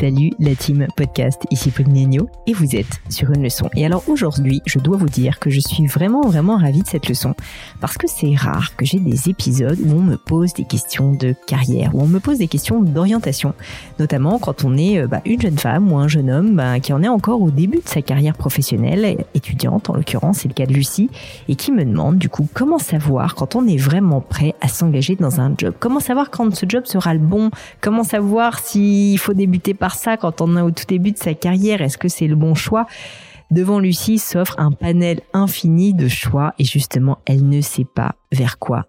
Salut la team podcast, ici Pauline et vous êtes sur une leçon. Et alors aujourd'hui, je dois vous dire que je suis vraiment vraiment ravie de cette leçon parce que c'est rare que j'ai des épisodes où on me pose des questions de carrière, où on me pose des questions d'orientation, notamment quand on est euh, bah, une jeune femme ou un jeune homme bah, qui en est encore au début de sa carrière professionnelle, étudiante en l'occurrence, c'est le cas de Lucie, et qui me demande du coup comment savoir quand on est vraiment prêt à s'engager dans un job, comment savoir quand ce job sera le bon, comment savoir s'il faut débuter par ça quand on est au tout début de sa carrière Est-ce que c'est le bon choix? Devant Lucie s'offre un panel infini de choix et justement, elle ne sait pas vers quoi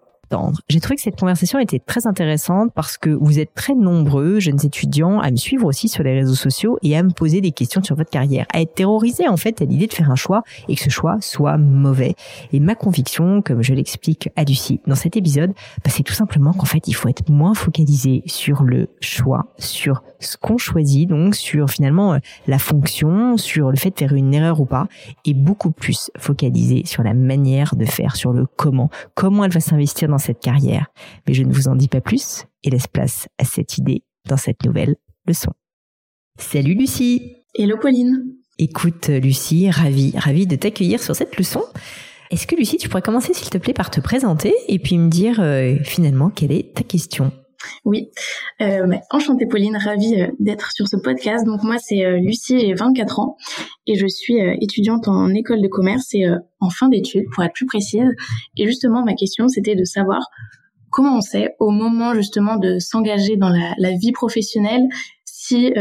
j'ai trouvé que cette conversation était très intéressante parce que vous êtes très nombreux, jeunes étudiants, à me suivre aussi sur les réseaux sociaux et à me poser des questions sur votre carrière, à être terrorisés en fait à l'idée de faire un choix et que ce choix soit mauvais. Et ma conviction, comme je l'explique à Lucie dans cet épisode, bah, c'est tout simplement qu'en fait il faut être moins focalisé sur le choix, sur ce qu'on choisit, donc sur finalement euh, la fonction, sur le fait de faire une erreur ou pas, et beaucoup plus focalisé sur la manière de faire, sur le comment, comment elle va s'investir dans cette carrière. Mais je ne vous en dis pas plus et laisse place à cette idée dans cette nouvelle leçon. Salut Lucie Hello Pauline Écoute Lucie, ravie, ravie de t'accueillir sur cette leçon. Est-ce que Lucie, tu pourrais commencer s'il te plaît par te présenter et puis me dire euh, finalement quelle est ta question? Oui, euh, bah, enchantée Pauline, ravie euh, d'être sur ce podcast. Donc moi c'est euh, Lucie, j'ai 24 ans et je suis euh, étudiante en école de commerce et en fin d'études pour être plus précise. Et justement ma question c'était de savoir comment on sait au moment justement de s'engager dans la, la, vie professionnelle si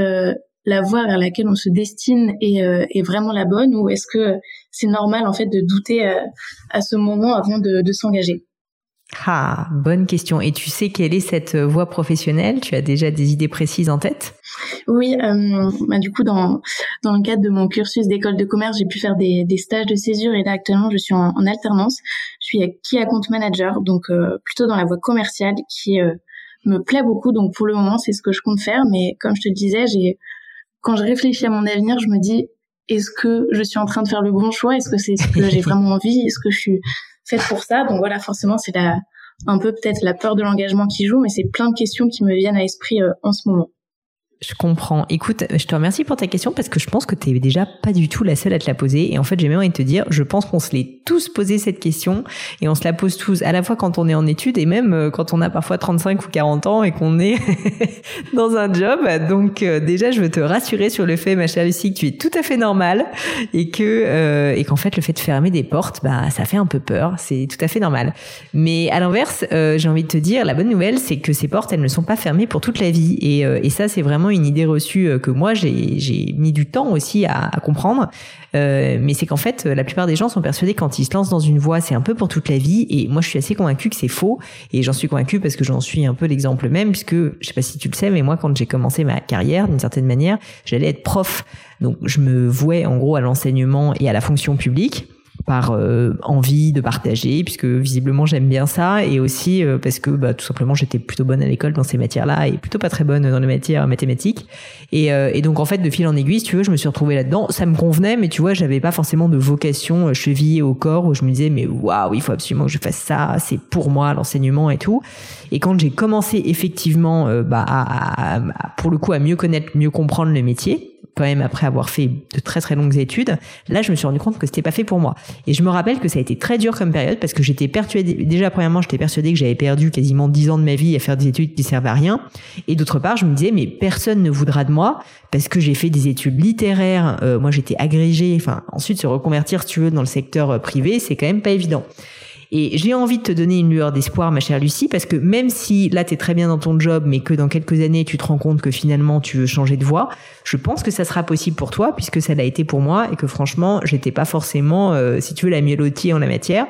la voie vers laquelle on se destine est, est vraiment la bonne ou est-ce que c'est normal en fait de douter à ce moment avant de, de s'engager? Ah, bonne question. Et tu sais quelle est cette voie professionnelle? Tu as déjà des idées précises en tête? Oui, euh, bah, du coup, dans, dans le cadre de mon cursus d'école de commerce, j'ai pu faire des, des, stages de césure et là, actuellement, je suis en, en alternance. Je suis key account manager, donc euh, plutôt dans la voie commerciale qui euh, me plaît beaucoup. Donc, pour le moment, c'est ce que je compte faire. Mais comme je te le disais, j'ai quand je réfléchis à mon avenir, je me dis, est-ce que je suis en train de faire le bon choix? Est-ce que c'est ce que j'ai vraiment envie? Est-ce que je suis faite pour ça. Donc voilà, forcément, c'est la, un peu peut-être la peur de l'engagement qui joue, mais c'est plein de questions qui me viennent à l'esprit euh, en ce moment. Je comprends. Écoute, je te remercie pour ta question parce que je pense que tu es déjà pas du tout la seule à te la poser. Et en fait, j'ai même envie de te dire, je pense qu'on se l'est tous posé cette question et on se la pose tous à la fois quand on est en études et même euh, quand on a parfois 35 ou 40 ans et qu'on est dans un job. Donc euh, déjà, je veux te rassurer sur le fait, ma chère Lucie, que tu es tout à fait normale et que euh, et qu'en fait, le fait de fermer des portes, bah ça fait un peu peur. C'est tout à fait normal. Mais à l'inverse, j'ai envie de te dire, la bonne nouvelle, c'est que ces portes, elles ne sont pas fermées pour toute la vie. Et, et ça, c'est vraiment une idée reçue euh, que moi j'ai mis du temps aussi à, comprendre. Euh, mais c'est qu'en fait, la plupart des gens sont persuadés quand ils se lancent dans une voie, c'est un peu pour toute la vie. Et moi, je suis assez convaincue que c'est faux. Et j'en suis convaincue parce que j'en suis un peu l'exemple même, puisque je sais pas si tu le sais, mais moi, quand j'ai commencé ma carrière, d'une certaine manière, j'allais être prof. Donc, je me vouais en gros à l'enseignement et à la fonction publique par euh, envie de partager, puisque visiblement j'aime bien ça, et aussi euh, parce que bah, tout simplement j'étais plutôt bonne à l'école dans ces matières-là, et plutôt pas très bonne dans les matières mathématiques. Et, euh, et, donc en fait, de fil en aiguille, si tu veux, je me suis retrouvée là-dedans. Ça me convenait, mais tu vois, j'avais pas forcément de vocation chevillée au corps où je me disais, mais waouh, il faut absolument que je fasse ça, c'est pour moi l'enseignement et tout. Et quand j'ai commencé effectivement, bah, à, à, pour le coup, à mieux connaître, mieux comprendre le métier, quand même après avoir fait de très très longues études, là je me suis rendu compte que c'était pas fait pour moi. Et je me rappelle que ça a été très dur comme période parce que j'étais persuadée, déjà premièrement j'étais persuadée que j'avais perdu quasiment dix ans de ma vie à faire des études qui servent à rien. Et d'autre part je me disais mais personne ne voudra de moi parce que j'ai fait des études littéraires, euh, moi j'étais agrégée, enfin ensuite se reconvertir si tu veux dans le secteur euh, privé c'est quand même pas évident. Et j'ai envie de te donner une lueur d'espoir, ma chère Lucie, parce que même si là, tu es très bien dans ton job, mais que dans quelques années, tu te rends compte que finalement, tu veux changer de voie, je pense que ça sera possible pour toi, puisque ça l'a été pour moi, et que franchement, j'étais pas forcément, euh, si tu veux, la mieux lotie en la matière.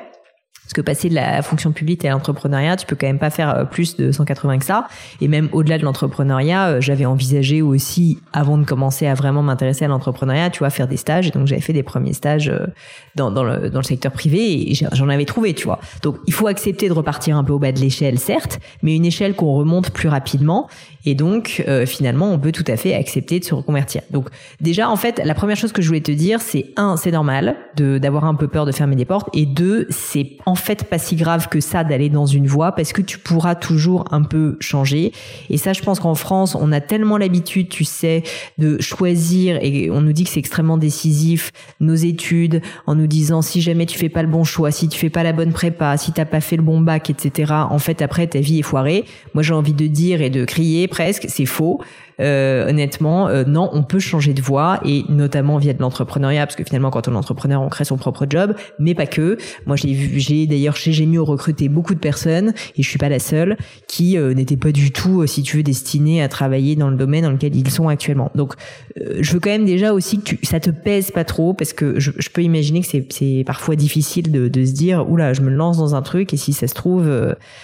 Parce que passer de la fonction publique à l'entrepreneuriat, tu peux quand même pas faire euh, plus de 180 que ça. Et même au-delà de l'entrepreneuriat, euh, j'avais envisagé aussi, avant de commencer à vraiment m'intéresser à l'entrepreneuriat, tu vois, faire des stages. Et donc j'avais fait des premiers stages euh, dans, le, dans le secteur privé et j'en avais trouvé, tu vois. Donc il faut accepter de repartir un peu au bas de l'échelle, certes, mais une échelle qu'on remonte plus rapidement. Et donc finalement, on peut tout à fait accepter de se reconvertir. Donc déjà, en fait, la première chose que je voulais te dire, c'est un, c'est normal de d'avoir un peu peur de fermer des portes, et deux, c'est fait pas si grave que ça d'aller dans une voie parce que tu pourras toujours un peu changer. Et ça, je pense qu'en France, on a tellement l'habitude, tu sais, de choisir et on nous dit que c'est extrêmement décisif nos études en nous disant si jamais tu fais pas le bon choix, si tu fais pas la bonne prépa, si t'as pas fait le bon bac, etc. En fait, après ta vie est foirée. Moi, j'ai envie de dire et de crier presque, c'est faux. Euh, honnêtement, euh, non, on peut changer de voie et notamment via de l'entrepreneuriat parce que finalement, quand on est entrepreneur, on crée son propre job, mais pas que. Moi, j'ai vu, j'ai d'ailleurs chez Gemio recruté beaucoup de personnes et je suis pas la seule qui euh, n'étaient pas du tout, si tu veux, destinées à travailler dans le domaine dans lequel ils sont actuellement. Donc, je veux quand même déjà aussi que tu, ça te pèse pas trop parce que je, je peux imaginer que c'est, c'est parfois difficile de, de se dire, oula, je me lance dans un truc et si ça se trouve,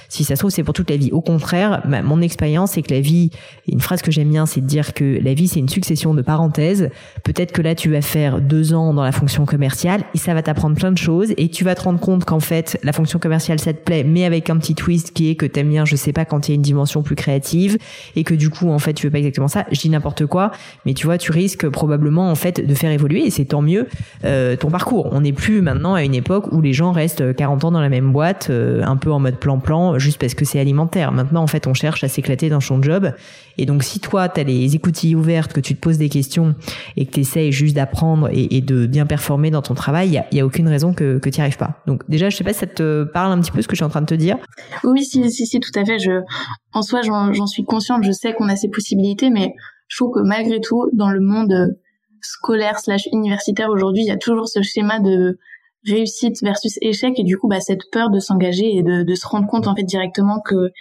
si ça se trouve, c'est pour toute la vie. Au contraire, mon expérience, c'est que la vie, une phrase que j'aime bien c'est de dire que la vie, c'est une succession de parenthèses. Peut-être que là, tu vas faire deux ans dans la fonction commerciale et ça va t'apprendre plein de choses et tu vas te rendre compte qu'en fait, la fonction commerciale, ça te plaît, mais avec un petit twist qui est que t'aimes bien, je sais pas, quand il y a une dimension plus créative et que du coup, en fait, tu veux pas exactement ça. Je dis n'importe quoi, mais tu vois, tu risques probablement, en fait, de faire évoluer et c'est tant mieux euh, ton parcours. On n'est plus maintenant à une époque où les gens restent 40 ans dans la même boîte, euh, un peu en mode plan-plan, juste parce que c'est alimentaire. Maintenant, en fait, on cherche à s'éclater dans son job. Et donc, si toi, tu les écoutilles ouvertes, que tu te poses des questions et que tu essayes juste d'apprendre et, de bien performer dans ton travail, il y a, aucune raison que, que tu n'y arrives pas. Donc déjà, je sais pas si ça te parle un petit peu ce que je suis en train de te dire. Oui, si, si, si, tout à fait. En soi, j'en suis consciente, je sais qu'on a ces possibilités, mais je trouve que malgré tout, dans le monde scolaire slash universitaire aujourd'hui, il y a toujours ce schéma de réussite versus échec et du coup bah cette peur de s'engager et de, de se rendre compte en fait directement que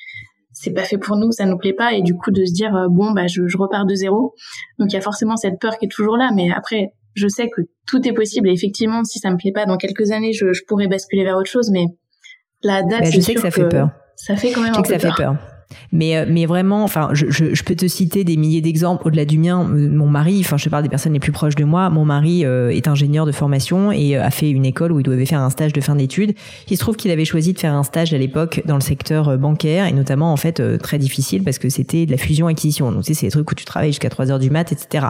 c'est pas fait pour nous, ça nous plaît pas, et du coup de se dire euh, bon bah je, je repars de zéro. Donc il y a forcément cette peur qui est toujours là, mais après je sais que tout est possible. Et effectivement, si ça me plaît pas, dans quelques années, je, je pourrais basculer vers autre chose, mais la date, bah, je sais que ça fait peur. Ça fait quand même un peu ça peur. fait peur. Mais euh, mais vraiment, enfin, je, je, je, peux te citer des milliers d'exemples au-delà du mien. Euh, mon mari, enfin, je parle des personnes les plus proches de moi. Mon mari euh, est ingénieur de formation et a fait une école où il devait faire un stage de fin d'études. Il se trouve qu'il avait choisi de faire un stage à l'époque dans le secteur bancaire et notamment en fait très difficile parce que c'était de la fusion-acquisition. Donc tu sais, c'est des trucs où tu travailles jusqu'à 3 heures du mat, etc.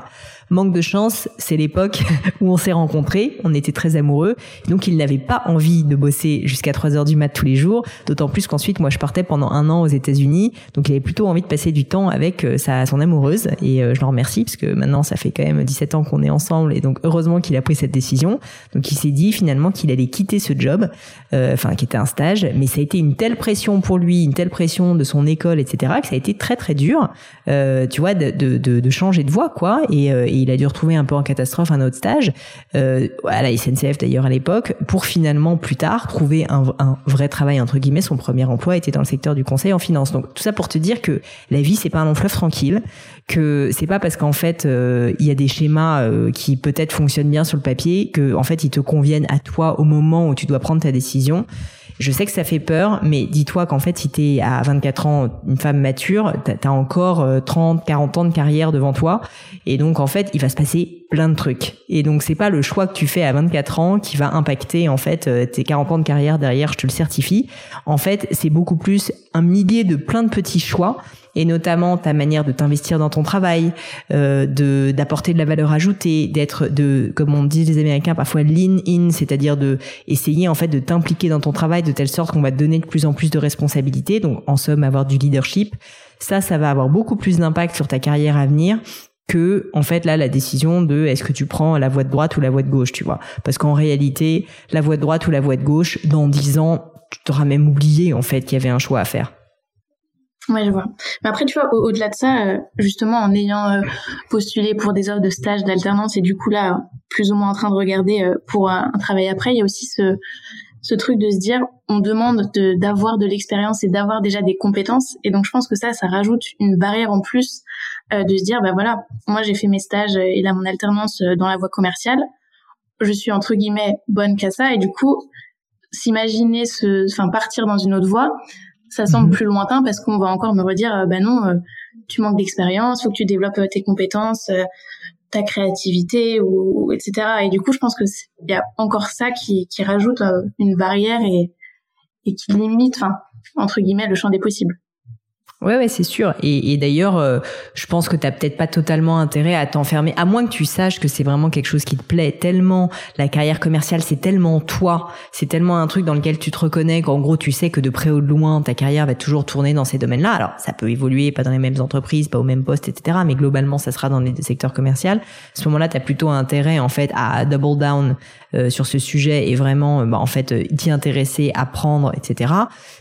Manque de chance, c'est l'époque où on s'est rencontrés, on était très amoureux, donc il n'avait pas envie de bosser jusqu'à 3 heures du mat tous les jours, d'autant plus qu'ensuite moi je partais pendant un an aux États-Unis, donc il avait plutôt envie de passer du temps avec euh, sa son amoureuse et euh, je le remercie parce que maintenant ça fait quand même 17 ans qu'on est ensemble et donc heureusement qu'il a pris cette décision. Donc il s'est dit finalement qu'il allait quitter ce job, euh, enfin qui était un stage, mais ça a été une telle pression pour lui, une telle pression de son école, etc. que ça a été très très dur, tu vois, de, de, de, changer de voie quoi et il a dû retrouver un peu en catastrophe un autre stage euh, à la SNCF d'ailleurs à l'époque pour finalement plus tard trouver un, un, vrai travail entre guillemets son premier emploi était dans le secteur du conseil en finance donc tout ça pour te dire que la vie c'est pas un long fleuve tranquille que c'est pas parce qu'en fait euh, il y a des schémas euh, qui peut-être fonctionnent bien sur le papier que en fait ils te conviennent à toi au moment où tu dois prendre ta décision je sais que ça fait peur, mais dis-toi qu'en fait, si t'es à 24 ans une femme mature, t'as as encore 30, euh, 40 ans de carrière devant toi. Et donc, en fait, il va se passer plein de trucs. Et donc, c'est pas le choix que tu fais à 24 ans qui va impacter, en fait, euh, tes 40 ans de carrière derrière, je te le certifie. En fait, c'est beaucoup plus un millier de plein de petits choix et notamment ta manière de t'investir dans ton travail, euh, de d'apporter de la valeur ajoutée, d'être de comme on dit les Américains parfois lean in, c'est-à-dire de essayer en fait de t'impliquer dans ton travail de telle sorte qu'on va te donner de plus en plus de responsabilités, donc en somme avoir du leadership. Ça, ça va avoir beaucoup plus d'impact sur ta carrière à venir que en fait là la décision de est-ce que tu prends la voie de droite ou la voie de gauche, tu vois. Parce qu'en réalité, la voie de droite ou la voie de gauche, dans dix ans, tu t'auras même oublié en fait qu'il y avait un choix à faire. Ouais, je vois. Mais après, tu vois, au-delà de ça, euh, justement, en ayant euh, postulé pour des offres de stage, d'alternance, et du coup là, plus ou moins en train de regarder euh, pour un, travail après, il y a aussi ce, ce truc de se dire, on demande d'avoir de, l'expérience et d'avoir déjà des compétences, et donc je pense que ça, ça rajoute une barrière en plus de se dire, bah voilà, moi j'ai fait mes stages et là mon alternance dans la voie commerciale, je suis entre guillemets bonne qu'à ça, et du coup, s'imaginer enfin partir dans une autre voie, ça semble mhm. plus lointain parce qu'on va encore me redire euh, bah non euh, tu manques d'expérience faut que tu développes euh, tes compétences ta créativité ou etc et du coup je pense que il y a encore ça qui, qui rajoute une barrière et, et qui limite enfin entre guillemets le champ des possibles Ouais, ouais, c'est sûr. Et, et d'ailleurs, euh, je pense que t'as peut-être pas totalement intérêt à t'enfermer, à moins que tu saches que c'est vraiment quelque chose qui te plaît tellement. La carrière commerciale, c'est tellement toi, c'est tellement un truc dans lequel tu te reconnais qu'en gros, tu sais que de près ou de loin, ta carrière va toujours tourner dans ces domaines-là. Alors, ça peut évoluer, pas dans les mêmes entreprises, pas au même poste, etc. Mais globalement, ça sera dans les secteurs commerciaux. À ce moment-là, t'as plutôt intérêt en fait à double down euh, sur ce sujet et vraiment, bah, en fait, t'y intéresser, apprendre, etc.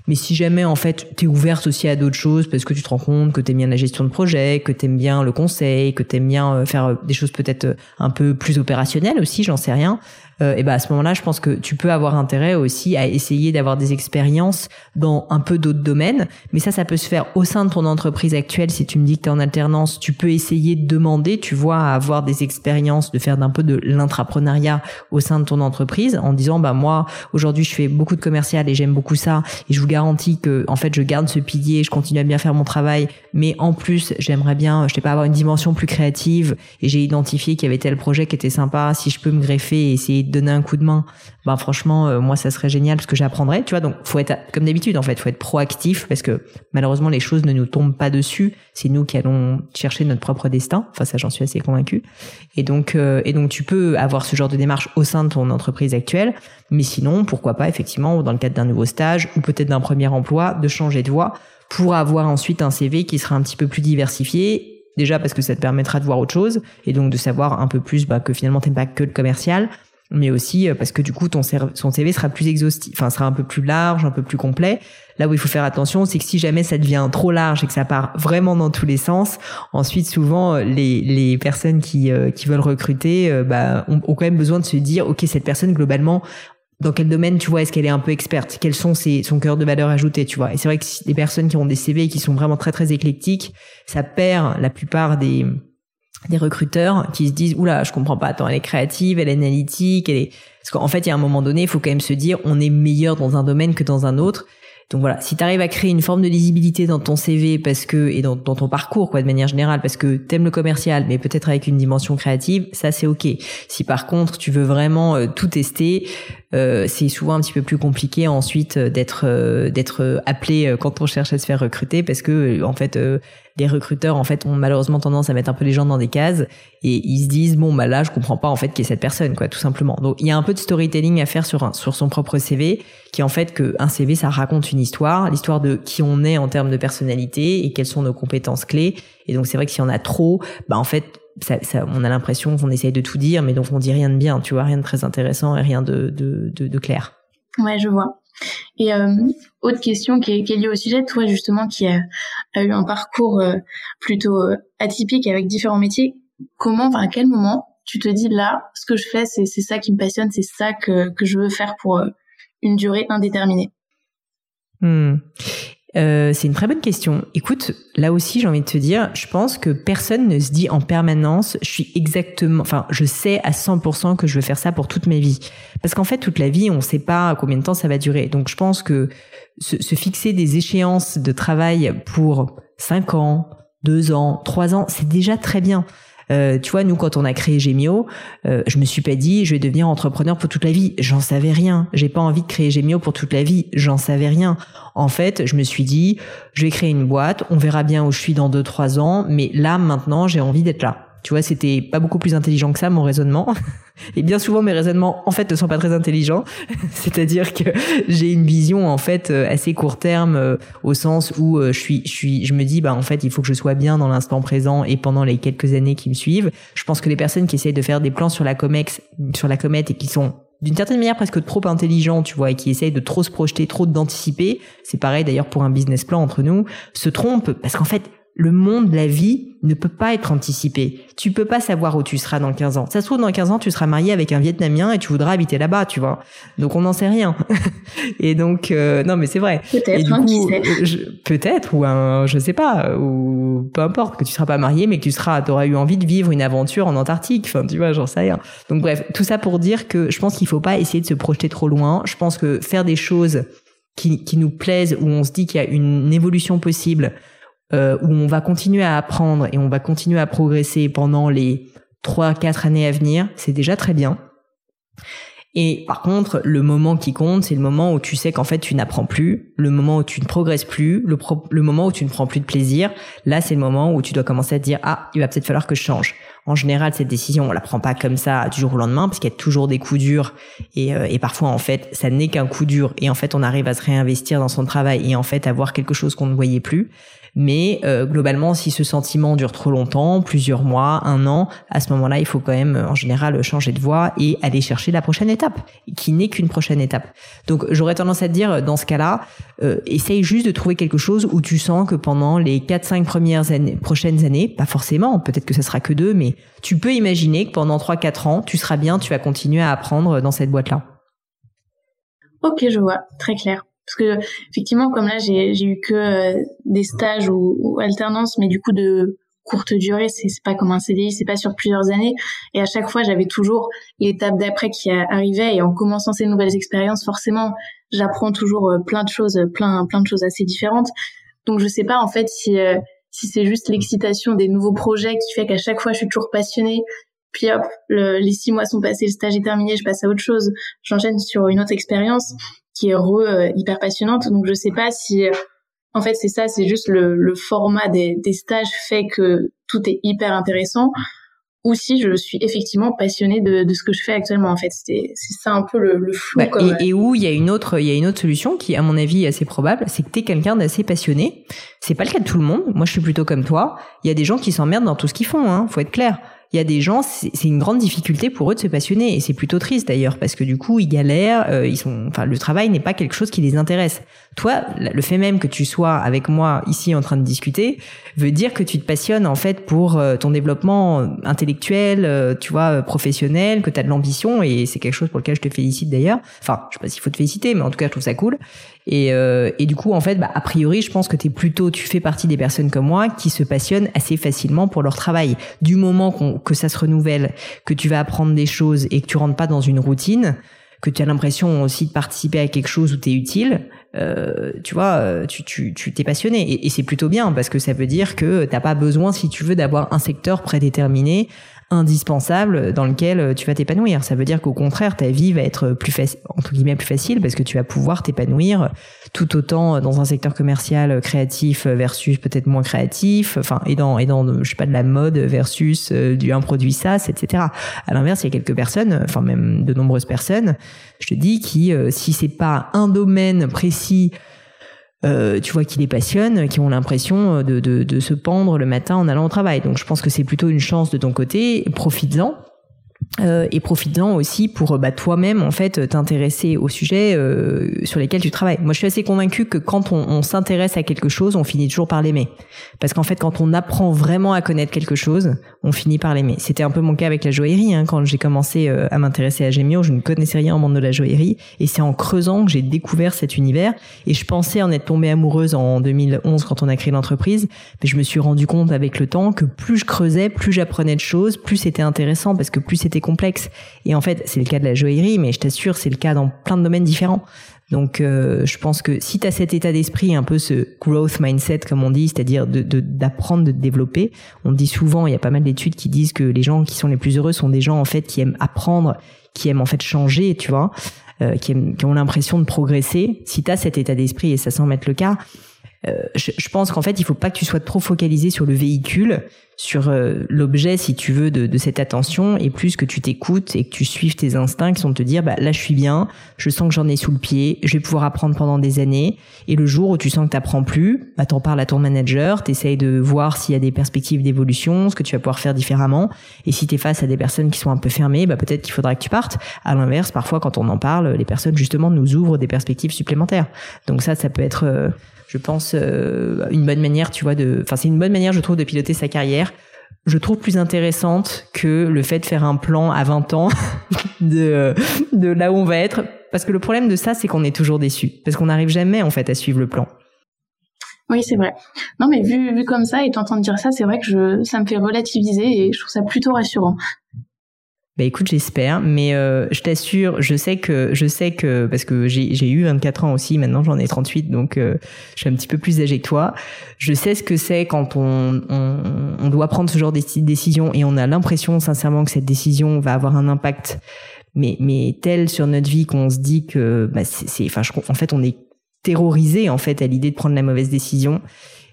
Mais si jamais en fait, t'es ouverte aussi à d'autres choses parce que tu te rends compte que tu aimes bien la gestion de projet, que tu aimes bien le conseil, que tu aimes bien euh, faire euh, des choses peut-être euh, un peu plus opérationnelles aussi, j'en sais rien. Euh, et ben à ce moment-là, je pense que tu peux avoir intérêt aussi à essayer d'avoir des expériences dans un peu d'autres domaines. Mais ça, ça peut se faire au sein de ton entreprise actuelle. Si tu me dis que tu es en alternance, tu peux essayer de demander, tu vois, à avoir des expériences, de faire d'un peu de l'intrapreneuriat au sein de ton entreprise en disant, bah moi, aujourd'hui, je fais beaucoup de commercial et j'aime beaucoup ça. Et je vous garantis que, en fait, je garde ce pilier, je continue à bien faire mon travail. Mais en plus, j'aimerais bien, je sais pas, avoir une dimension plus créative. Et j'ai identifié qu'il y avait tel projet qui était sympa. Si je peux me greffer et essayer donner un coup de main, ben franchement, euh, moi ça serait génial parce que j'apprendrais, tu vois. Donc faut être comme d'habitude en fait, faut être proactif parce que malheureusement les choses ne nous tombent pas dessus. C'est nous qui allons chercher notre propre destin. Enfin ça j'en suis assez convaincu. Et donc euh, et donc tu peux avoir ce genre de démarche au sein de ton entreprise actuelle, mais sinon pourquoi pas effectivement dans le cadre d'un nouveau stage ou peut-être d'un premier emploi de changer de voie pour avoir ensuite un CV qui sera un petit peu plus diversifié Déjà parce que ça te permettra de voir autre chose et donc de savoir un peu plus bah, que finalement t'aimes pas que le commercial, mais aussi euh, parce que du coup ton, son CV sera plus exhaustif, enfin sera un peu plus large, un peu plus complet. Là où il faut faire attention, c'est que si jamais ça devient trop large et que ça part vraiment dans tous les sens, ensuite souvent euh, les, les personnes qui, euh, qui veulent recruter bah, ont, ont, quand même besoin de se dire ok cette personne globalement dans quel domaine tu vois est-ce qu'elle est un peu experte? Quels sont ses son cœur de valeur ajouté tu vois? Et c'est vrai que des personnes qui ont des CV qui sont vraiment très très éclectiques ça perd la plupart des des recruteurs qui se disent oula je comprends pas attends elle est créative elle est analytique elle est parce qu'en fait il y a un moment donné il faut quand même se dire on est meilleur dans un domaine que dans un autre donc voilà, si tu arrives à créer une forme de lisibilité dans ton CV parce que et dans, dans ton parcours quoi de manière générale parce que t'aimes le commercial mais peut-être avec une dimension créative, ça c'est ok. Si par contre tu veux vraiment euh, tout tester, euh, c'est souvent un petit peu plus compliqué ensuite euh, d'être euh, d'être appelé quand on cherche à se faire recruter parce que en fait les recruteurs en fait ont malheureusement tendance à mettre un peu les gens dans des cases et ils se disent bon bah là je comprends pas en fait qui est cette personne quoi tout simplement. Donc il y a un peu de storytelling à faire sur un, sur son propre CV qui en fait que un CV ça raconte une histoire, l'histoire de qui on est en termes de personnalité et quelles sont nos compétences clés. Et donc c'est vrai que si on a trop, bah en fait ça, ça, on a l'impression qu'on essaye de tout dire, mais donc on dit rien de bien, tu vois, rien de très intéressant et rien de, de, de, de clair. Ouais, je vois. Et euh, autre question qui est, qui est, liée au sujet, toi justement qui a, a eu un parcours euh, plutôt euh, atypique avec différents métiers, comment, enfin, à quel moment tu te dis là, ce que je fais, c'est ça qui me passionne, c'est ça que, que je veux faire pour une durée indéterminée? Hmm. Euh, c'est une très bonne question. Écoute, là aussi, j'ai envie de te dire, je pense que personne ne se dit en permanence, je suis exactement, enfin, je sais à 100% que je veux faire ça pour toute ma vie. Parce qu'en fait, toute la vie, on ne sait pas combien de temps ça va durer. Donc, je pense que se, se fixer des échéances de travail pour 5 ans, 2 ans, 3 ans, c'est déjà très bien. Euh, tu vois, nous, quand on a créé Gemio, euh, je me suis pas dit, je vais devenir entrepreneur pour toute la vie. J'en savais rien. J'ai pas envie de créer Gemio pour toute la vie. J'en savais rien. En fait, je me suis dit, je vais créer une boîte. On verra bien où je suis dans deux, trois ans. Mais là, maintenant, j'ai envie d'être là. Tu vois, c'était pas beaucoup plus intelligent que ça mon raisonnement. Et bien souvent mes raisonnements en fait ne sont pas très intelligents. C'est-à-dire que j'ai une vision en fait euh, assez court terme euh, au sens où euh, je suis je suis je me dis bah en fait il faut que je sois bien dans l'instant présent et pendant les quelques années qui me suivent. Je pense que les personnes qui essayent de faire des plans sur la comex sur la comète et qui sont d'une certaine manière presque trop intelligents, tu vois, et qui essayent de trop se projeter, trop d'anticiper, c'est pareil d'ailleurs pour un business plan entre nous, se trompent parce qu'en fait, le monde, la vie ne peut pas être anticipé. Tu peux pas savoir où tu seras dans 15 ans. Ça se trouve, dans 15 ans, tu seras marié avec un Vietnamien et tu voudras habiter là-bas, tu vois. Donc, on n'en sait rien. et donc, euh, non, mais c'est vrai. Peut-être, hein, peut-être, ou un, je sais pas, ou peu importe, que tu seras pas marié, mais que tu seras, t'auras eu envie de vivre une aventure en Antarctique. Enfin, tu vois, j'en sais rien. Donc, bref, tout ça pour dire que je pense qu'il faut pas essayer de se projeter trop loin. Je pense que faire des choses qui, qui nous plaisent, où on se dit qu'il y a une évolution possible, euh, où on va continuer à apprendre et on va continuer à progresser pendant les trois, quatre années à venir, c'est déjà très bien. Et par contre, le moment qui compte, c'est le moment où tu sais qu'en fait tu n'apprends plus, le moment où tu ne progresses plus, le, le moment où tu ne prends plus de plaisir. Là, c'est le moment où tu dois commencer à te dire ah, il va peut-être falloir que je change. En général, cette décision, on la prend pas comme ça du jour au lendemain, parce qu'il y a toujours des coups durs et, euh, et parfois en fait, ça n'est qu'un coup dur et en fait, on arrive à se réinvestir dans son travail et en fait avoir quelque chose qu'on ne voyait plus. Mais euh, globalement, si ce sentiment dure trop longtemps, plusieurs mois, un an, à ce moment-là, il faut quand même en général changer de voie et aller chercher la prochaine étape, qui n'est qu'une prochaine étape. Donc j'aurais tendance à te dire, dans ce cas-là, euh, essaye juste de trouver quelque chose où tu sens que pendant les 4-5 premières années, prochaines années, pas forcément, peut-être que ça sera que deux, mais tu peux imaginer que pendant 3-4 ans, tu seras bien, tu vas continuer à apprendre dans cette boîte-là. Ok, je vois, très clair. Parce que effectivement, comme là, j'ai eu que euh, des stages ou, ou alternances, mais du coup de courte durée, c'est pas comme un CDI, c'est pas sur plusieurs années. Et à chaque fois, j'avais toujours l'étape d'après qui arrivait. Et en commençant ces nouvelles expériences, forcément, j'apprends toujours euh, plein de choses, plein plein de choses assez différentes. Donc je sais pas en fait si euh, si c'est juste l'excitation des nouveaux projets qui fait qu'à chaque fois je suis toujours passionnée. Puis hop, les six mois sont passés, le stage est terminé, je passe à autre chose, j'enchaîne sur une autre expérience qui est re euh, hyper passionnante. Donc je sais pas si euh, en fait c'est ça, c'est juste le, le format des, des, stages fait que tout est hyper intéressant ou si je suis effectivement passionnée de, de ce que je fais actuellement en fait. C'est ça un peu le, le flou bah, et, et, où il y a une autre il y a une autre solution qui à mon avis est assez probable c'est que tu es quelqu'un d'assez passionné. C'est pas le cas de tout le monde. Moi je suis plutôt comme toi. Il y a des gens qui s'emmerdent dans tout ce qu'ils font hein faut être clair il y a des gens, c'est une grande difficulté pour eux de se passionner et c'est plutôt triste d'ailleurs parce que du coup ils galèrent, euh, ils sont, enfin le travail n'est pas quelque chose qui les intéresse. Toi, le fait même que tu sois avec moi ici en train de discuter veut dire que tu te passionnes en fait pour euh, ton développement intellectuel, euh, tu vois, professionnel, que tu as de l'ambition et c'est quelque chose pour lequel je te félicite d'ailleurs. Enfin, je sais pas s'il faut te féliciter, mais en tout cas je trouve ça cool. Et, euh, et du coup, en fait, bah, a priori, je pense que tu plutôt, tu fais partie des personnes comme moi qui se passionnent assez facilement pour leur travail. Du moment que ça se renouvelle, que tu vas apprendre des choses et que tu rentres pas dans une routine, que tu as l'impression aussi de participer à quelque chose où tu es utile, euh, tu vois, euh, tu tu tu t'es passionné et, et c'est plutôt bien parce que ça veut dire que t'as pas besoin, si tu veux, d'avoir un secteur prédéterminé, indispensable dans lequel euh, tu vas t'épanouir. Ça veut dire qu'au contraire, ta vie va être plus facile, entre guillemets plus facile, parce que tu vas pouvoir t'épanouir tout autant dans un secteur commercial créatif versus peut-être moins créatif, enfin et dans et dans je sais pas de la mode versus euh, du un produit SaaS, etc. À l'inverse, il y a quelques personnes, enfin même de nombreuses personnes, je te dis qui euh, si c'est pas un domaine précis euh, tu vois, qui les passionnent, qui ont l'impression euh, de, de, de, se pendre le matin en allant au travail. Donc je pense que c'est plutôt une chance de ton côté. Profites-en. Euh, et profitant aussi pour bah, toi-même en fait t'intéresser aux sujets euh, sur lesquels tu travailles. Moi, je suis assez convaincue que quand on, on s'intéresse à quelque chose, on finit toujours par l'aimer. Parce qu'en fait, quand on apprend vraiment à connaître quelque chose, on finit par l'aimer. C'était un peu mon cas avec la joaillerie. Hein. Quand j'ai commencé euh, à m'intéresser à Gémio, je ne connaissais rien au monde de la joaillerie, et c'est en creusant que j'ai découvert cet univers. Et je pensais en être tombée amoureuse en 2011 quand on a créé l'entreprise, mais je me suis rendu compte avec le temps que plus je creusais, plus j'apprenais de choses, plus c'était intéressant parce que plus c'était complexe. Et en fait, c'est le cas de la joaillerie, mais je t'assure, c'est le cas dans plein de domaines différents. Donc, euh, je pense que si tu as cet état d'esprit, un peu ce growth mindset, comme on dit, c'est-à-dire d'apprendre, de, de, développer, on dit souvent, il y a pas mal d'études qui disent que les gens qui sont les plus heureux sont des gens en fait qui aiment apprendre, qui aiment en fait changer, tu vois, euh, qui, qui ont l'impression de progresser. Si tu as cet état d'esprit, et ça semble être le cas, euh, je, pense qu'en fait, il faut pas que tu sois trop focalisé sur le véhicule, sur euh, l'objet, si tu veux, de, de, cette attention, et plus que tu t'écoutes et que tu suives tes instincts qui sont de te dire, bah là, je suis bien, je sens que j'en ai sous le pied, je vais pouvoir apprendre pendant des années. Et le jour où tu sens que t'apprends plus, bah t'en parles à ton manager, t'essayes de voir s'il y a des perspectives d'évolution, ce que tu vas pouvoir faire différemment. Et si t'es face à des personnes qui sont un peu fermées, bah peut-être qu'il faudra que tu partes. À l'inverse, parfois, quand on en parle, les personnes justement nous ouvrent des perspectives supplémentaires. Donc ça, ça peut être euh, je pense, euh, une bonne manière, tu vois, de, enfin, c'est une bonne manière, je trouve, de piloter sa carrière. Je trouve plus intéressante que le fait de faire un plan à 20 ans de, de là où on va être. Parce que le problème de ça, c'est qu'on est toujours déçu. Parce qu'on n'arrive jamais, en fait, à suivre le plan. Oui, c'est vrai. Non, mais vu, vu comme ça et t'entendre dire ça, c'est vrai que je, ça me fait relativiser et je trouve ça plutôt rassurant. Bah écoute, j'espère, mais euh, je t'assure, je sais que je sais que parce que j'ai eu 24 ans aussi, maintenant j'en ai 38, donc euh, je suis un petit peu plus âgée que toi. Je sais ce que c'est quand on, on, on, doit prendre ce genre de décision et on a l'impression sincèrement que cette décision va avoir un impact, mais mais tel sur notre vie qu'on se dit que bah, c'est, enfin, je, en fait, on est terrorisé en fait à l'idée de prendre la mauvaise décision.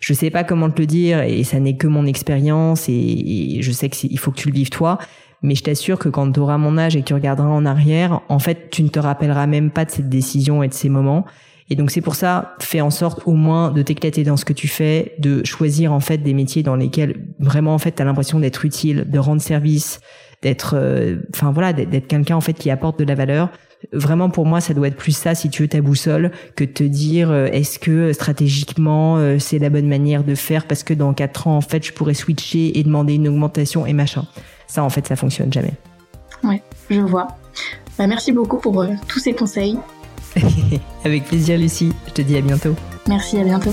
Je sais pas comment te le dire et ça n'est que mon expérience et, et je sais qu'il faut que tu le vives toi mais je t'assure que quand tu auras mon âge et que tu regarderas en arrière, en fait, tu ne te rappelleras même pas de cette décision et de ces moments. Et donc c'est pour ça, fais en sorte au moins de t'éclater dans ce que tu fais, de choisir en fait des métiers dans lesquels vraiment en fait tu as l'impression d'être utile, de rendre service, d'être euh, enfin voilà, d'être quelqu'un en fait qui apporte de la valeur. Vraiment pour moi, ça doit être plus ça si tu veux ta boussole que de te dire euh, est-ce que euh, stratégiquement c'est la bonne manière de faire parce que dans quatre ans en fait je pourrais switcher et demander une augmentation et machin. Ça, en fait, ça fonctionne jamais. Ouais, je vois. Bah, merci beaucoup pour euh, tous ces conseils. Avec plaisir, Lucie. Je te dis à bientôt. Merci, à bientôt.